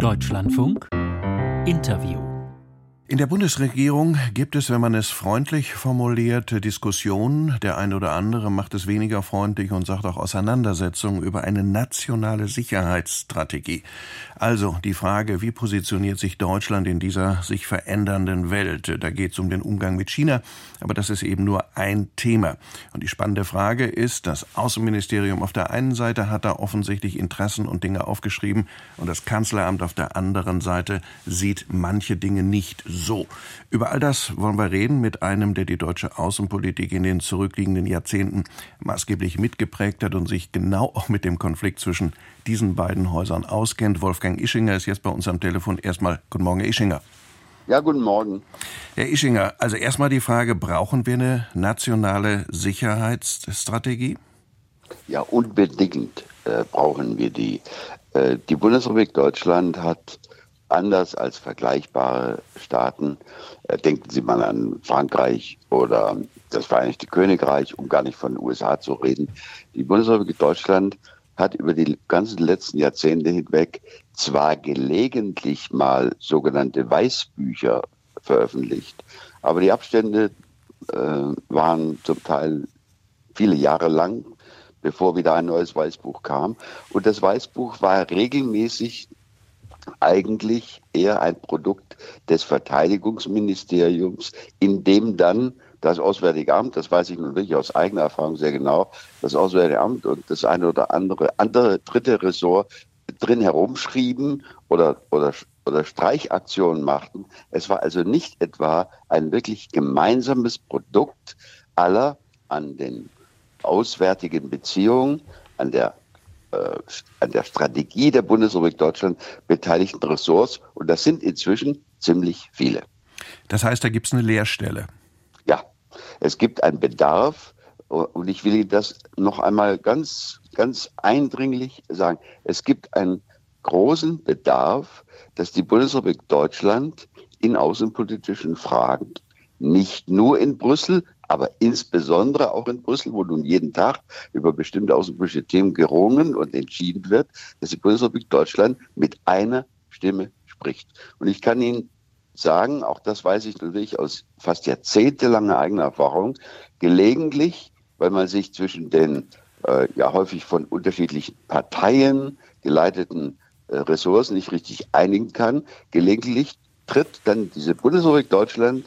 Deutschlandfunk. Interview in der Bundesregierung gibt es, wenn man es freundlich formuliert, Diskussionen. Der eine oder andere macht es weniger freundlich und sagt auch Auseinandersetzungen über eine nationale Sicherheitsstrategie. Also die Frage, wie positioniert sich Deutschland in dieser sich verändernden Welt? Da geht es um den Umgang mit China, aber das ist eben nur ein Thema. Und die spannende Frage ist, das Außenministerium auf der einen Seite hat da offensichtlich Interessen und Dinge aufgeschrieben und das Kanzleramt auf der anderen Seite sieht manche Dinge nicht so, über all das wollen wir reden mit einem, der die deutsche Außenpolitik in den zurückliegenden Jahrzehnten maßgeblich mitgeprägt hat und sich genau auch mit dem Konflikt zwischen diesen beiden Häusern auskennt. Wolfgang Ischinger ist jetzt bei uns am Telefon. Erstmal guten Morgen, Herr Ischinger. Ja, guten Morgen. Herr Ischinger, also erstmal die Frage, brauchen wir eine nationale Sicherheitsstrategie? Ja, unbedingt äh, brauchen wir die. Äh, die Bundesrepublik Deutschland hat anders als vergleichbare Staaten. Äh, denken Sie mal an Frankreich oder das Vereinigte Königreich, um gar nicht von den USA zu reden. Die Bundesrepublik Deutschland hat über die ganzen letzten Jahrzehnte hinweg zwar gelegentlich mal sogenannte Weißbücher veröffentlicht, aber die Abstände äh, waren zum Teil viele Jahre lang, bevor wieder ein neues Weißbuch kam. Und das Weißbuch war regelmäßig eigentlich eher ein Produkt des Verteidigungsministeriums, in dem dann das Auswärtige Amt, das weiß ich nun wirklich aus eigener Erfahrung sehr genau, das Auswärtige Amt und das eine oder andere andere dritte Ressort drin herumschrieben oder, oder, oder Streichaktionen machten. Es war also nicht etwa ein wirklich gemeinsames Produkt aller an den auswärtigen Beziehungen, an der an der Strategie der Bundesrepublik Deutschland beteiligten Ressorts. Und das sind inzwischen ziemlich viele. Das heißt, da gibt es eine Leerstelle. Ja, es gibt einen Bedarf. Und ich will Ihnen das noch einmal ganz, ganz eindringlich sagen. Es gibt einen großen Bedarf, dass die Bundesrepublik Deutschland in außenpolitischen Fragen nicht nur in Brüssel, aber insbesondere auch in Brüssel, wo nun jeden Tag über bestimmte außenpolitische Themen gerungen und entschieden wird, dass die Bundesrepublik Deutschland mit einer Stimme spricht. Und ich kann Ihnen sagen, auch das weiß ich natürlich aus fast jahrzehntelanger eigener Erfahrung, gelegentlich, weil man sich zwischen den äh, ja häufig von unterschiedlichen Parteien geleiteten äh, Ressourcen nicht richtig einigen kann, gelegentlich tritt dann diese Bundesrepublik Deutschland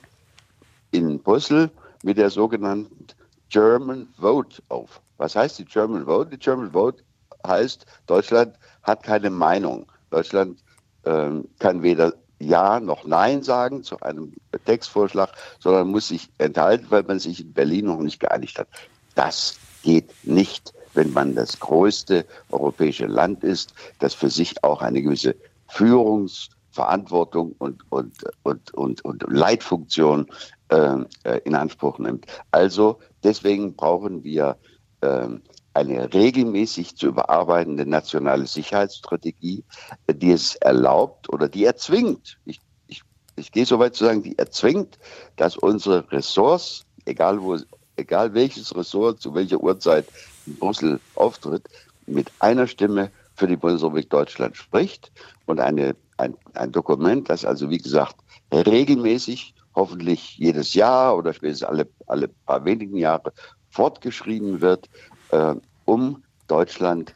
in Brüssel mit der sogenannten German Vote auf. Was heißt die German Vote? Die German Vote heißt, Deutschland hat keine Meinung. Deutschland ähm, kann weder Ja noch Nein sagen zu einem Textvorschlag, sondern muss sich enthalten, weil man sich in Berlin noch nicht geeinigt hat. Das geht nicht, wenn man das größte europäische Land ist, das für sich auch eine gewisse Führungsverantwortung und, und, und, und, und Leitfunktion äh, in Anspruch nimmt. Also deswegen brauchen wir äh, eine regelmäßig zu überarbeitende nationale Sicherheitsstrategie, die es erlaubt oder die erzwingt, ich, ich, ich gehe so weit zu sagen, die erzwingt, dass unsere Ressorts, egal wo, egal welches Ressort zu welcher Uhrzeit in Brüssel auftritt, mit einer Stimme für die Bundesrepublik Deutschland spricht und eine, ein, ein Dokument, das also wie gesagt regelmäßig hoffentlich jedes Jahr oder spätestens alle, alle paar wenigen Jahre fortgeschrieben wird, äh, um Deutschland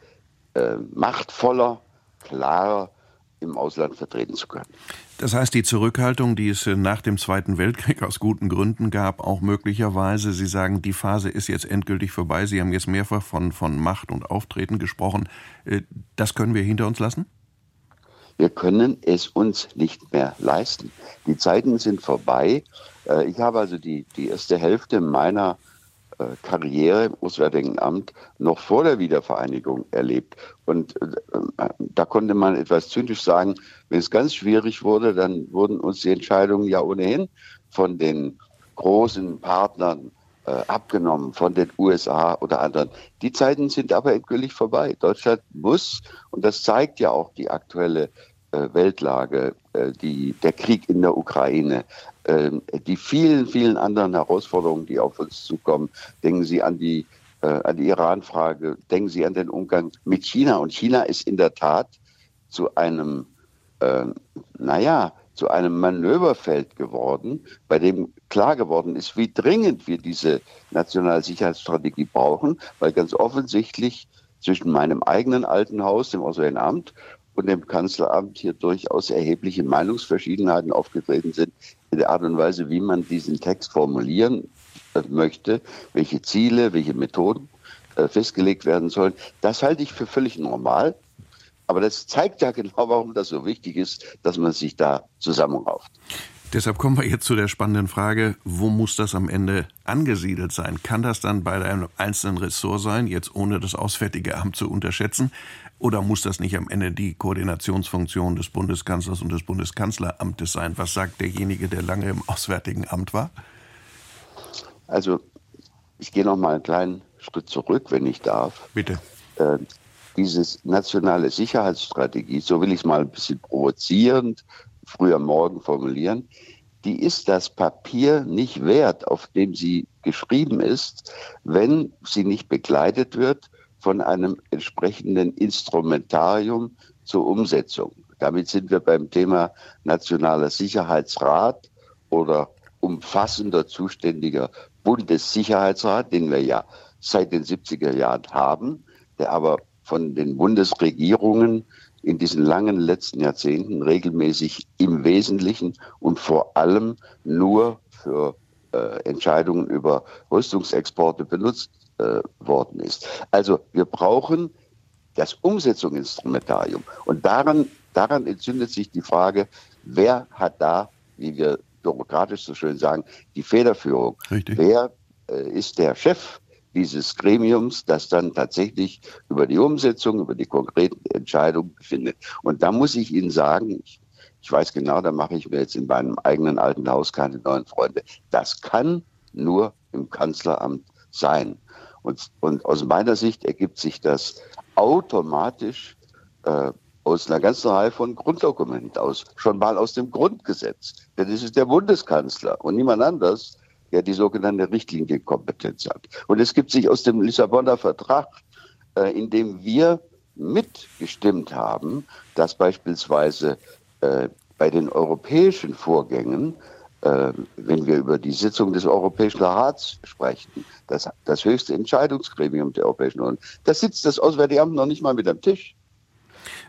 äh, machtvoller, klarer im Ausland vertreten zu können. Das heißt, die Zurückhaltung, die es nach dem Zweiten Weltkrieg aus guten Gründen gab, auch möglicherweise, Sie sagen, die Phase ist jetzt endgültig vorbei. Sie haben jetzt mehrfach von, von Macht und Auftreten gesprochen. Äh, das können wir hinter uns lassen? Wir können es uns nicht mehr leisten. Die Zeiten sind vorbei. Äh, ich habe also die, die erste Hälfte meiner äh, Karriere im Auswärtigen Amt noch vor der Wiedervereinigung erlebt. Und äh, da konnte man etwas zynisch sagen, wenn es ganz schwierig wurde, dann wurden uns die Entscheidungen ja ohnehin von den großen Partnern abgenommen von den USA oder anderen. Die Zeiten sind aber endgültig vorbei. Deutschland muss, und das zeigt ja auch die aktuelle äh, Weltlage, äh, die, der Krieg in der Ukraine, äh, die vielen, vielen anderen Herausforderungen, die auf uns zukommen. Denken Sie an die, äh, an die Iran-Frage, denken Sie an den Umgang mit China. Und China ist in der Tat zu einem äh, naja, zu einem Manöverfeld geworden, bei dem klar geworden ist, wie dringend wir diese nationale Sicherheitsstrategie brauchen, weil ganz offensichtlich zwischen meinem eigenen alten Haus, dem Auswärtigen Amt, und dem Kanzleramt hier durchaus erhebliche Meinungsverschiedenheiten aufgetreten sind in der Art und Weise, wie man diesen Text formulieren äh, möchte, welche Ziele, welche Methoden äh, festgelegt werden sollen. Das halte ich für völlig normal. Aber das zeigt ja genau, warum das so wichtig ist, dass man sich da zusammenrauft. Deshalb kommen wir jetzt zu der spannenden Frage, wo muss das am Ende angesiedelt sein? Kann das dann bei einem einzelnen Ressort sein, jetzt ohne das Auswärtige Amt zu unterschätzen? Oder muss das nicht am Ende die Koordinationsfunktion des Bundeskanzlers und des Bundeskanzleramtes sein? Was sagt derjenige, der lange im Auswärtigen Amt war? Also, ich gehe noch mal einen kleinen Schritt zurück, wenn ich darf. Bitte. Dieses nationale Sicherheitsstrategie, so will ich es mal ein bisschen provozierend früher morgen formulieren, die ist das Papier nicht wert, auf dem sie geschrieben ist, wenn sie nicht begleitet wird von einem entsprechenden Instrumentarium zur Umsetzung. Damit sind wir beim Thema Nationaler Sicherheitsrat oder umfassender zuständiger Bundessicherheitsrat, den wir ja seit den 70er Jahren haben, der aber von den Bundesregierungen in diesen langen letzten Jahrzehnten regelmäßig im Wesentlichen und vor allem nur für äh, Entscheidungen über Rüstungsexporte benutzt äh, worden ist. Also wir brauchen das Umsetzungsinstrumentarium. Und daran, daran entzündet sich die Frage, wer hat da, wie wir bürokratisch so schön sagen, die Federführung? Richtig. Wer äh, ist der Chef dieses Gremiums, das dann tatsächlich über die Umsetzung, über die konkreten Entscheidungen befindet. Und da muss ich Ihnen sagen, ich, ich weiß genau, da mache ich mir jetzt in meinem eigenen alten Haus keine neuen Freunde. Das kann nur im Kanzleramt sein. Und, und aus meiner Sicht ergibt sich das automatisch äh, aus einer ganzen Reihe von Grunddokumenten aus, schon mal aus dem Grundgesetz. Denn es ist der Bundeskanzler und niemand anders, der die sogenannte Richtlinienkompetenz hat. Und es gibt sich aus dem Lissabonner Vertrag, äh, in dem wir mitgestimmt haben, dass beispielsweise äh, bei den europäischen Vorgängen, äh, wenn wir über die Sitzung des Europäischen Rats sprechen, das, das höchste Entscheidungsgremium der Europäischen Union, da sitzt das Auswärtige Amt noch nicht mal mit am Tisch.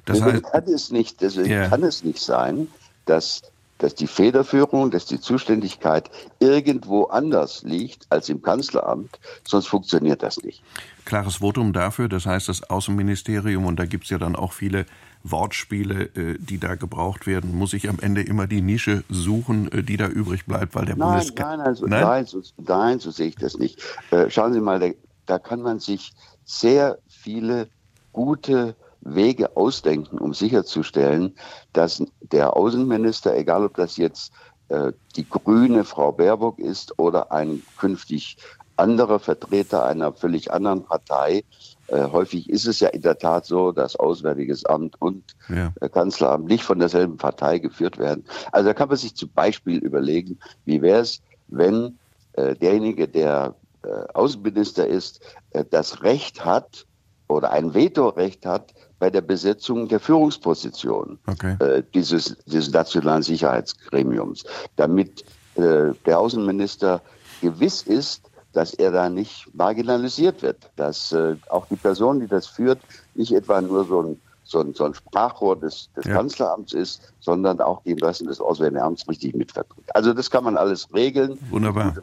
Das heißt, kann es nicht, deswegen yeah. kann es nicht sein, dass dass die Federführung, dass die Zuständigkeit irgendwo anders liegt als im Kanzleramt, sonst funktioniert das nicht. Klares Votum dafür, das heißt das Außenministerium, und da gibt es ja dann auch viele Wortspiele, äh, die da gebraucht werden, muss ich am Ende immer die Nische suchen, äh, die da übrig bleibt, weil der nein, Bundeskanzler. Nein, also, nein? Nein, so, nein, so sehe ich das nicht. Äh, schauen Sie mal, da, da kann man sich sehr viele gute Wege ausdenken, um sicherzustellen, dass der Außenminister, egal ob das jetzt äh, die grüne Frau Baerbock ist oder ein künftig anderer Vertreter einer völlig anderen Partei, äh, häufig ist es ja in der Tat so, dass Auswärtiges Amt und ja. Äh, Kanzleramt nicht von derselben Partei geführt werden. Also da kann man sich zum Beispiel überlegen, wie wäre es, wenn äh, derjenige, der äh, Außenminister ist, äh, das Recht hat oder ein Vetorecht hat bei der Besetzung der Führungsposition okay. äh, dieses, dieses nationalen Sicherheitsgremiums, damit äh, der Außenminister gewiss ist, dass er da nicht marginalisiert wird, dass äh, auch die Person, die das führt, nicht etwa nur so ein, so ein, so ein Sprachrohr des, des ja. Kanzleramts ist, sondern auch die Interessen des Auswärtigen Amts richtig mitvertritt. Also das kann man alles regeln. Wunderbar.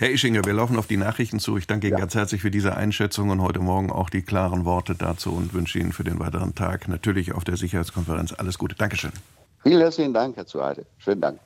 Herr Ischinger, wir laufen auf die Nachrichten zu. Ich danke Ihnen ja. ganz herzlich für diese Einschätzung und heute Morgen auch die klaren Worte dazu und wünsche Ihnen für den weiteren Tag natürlich auf der Sicherheitskonferenz alles Gute. Dankeschön. Vielen herzlichen Dank, Herr Zuheide. Schönen Dank.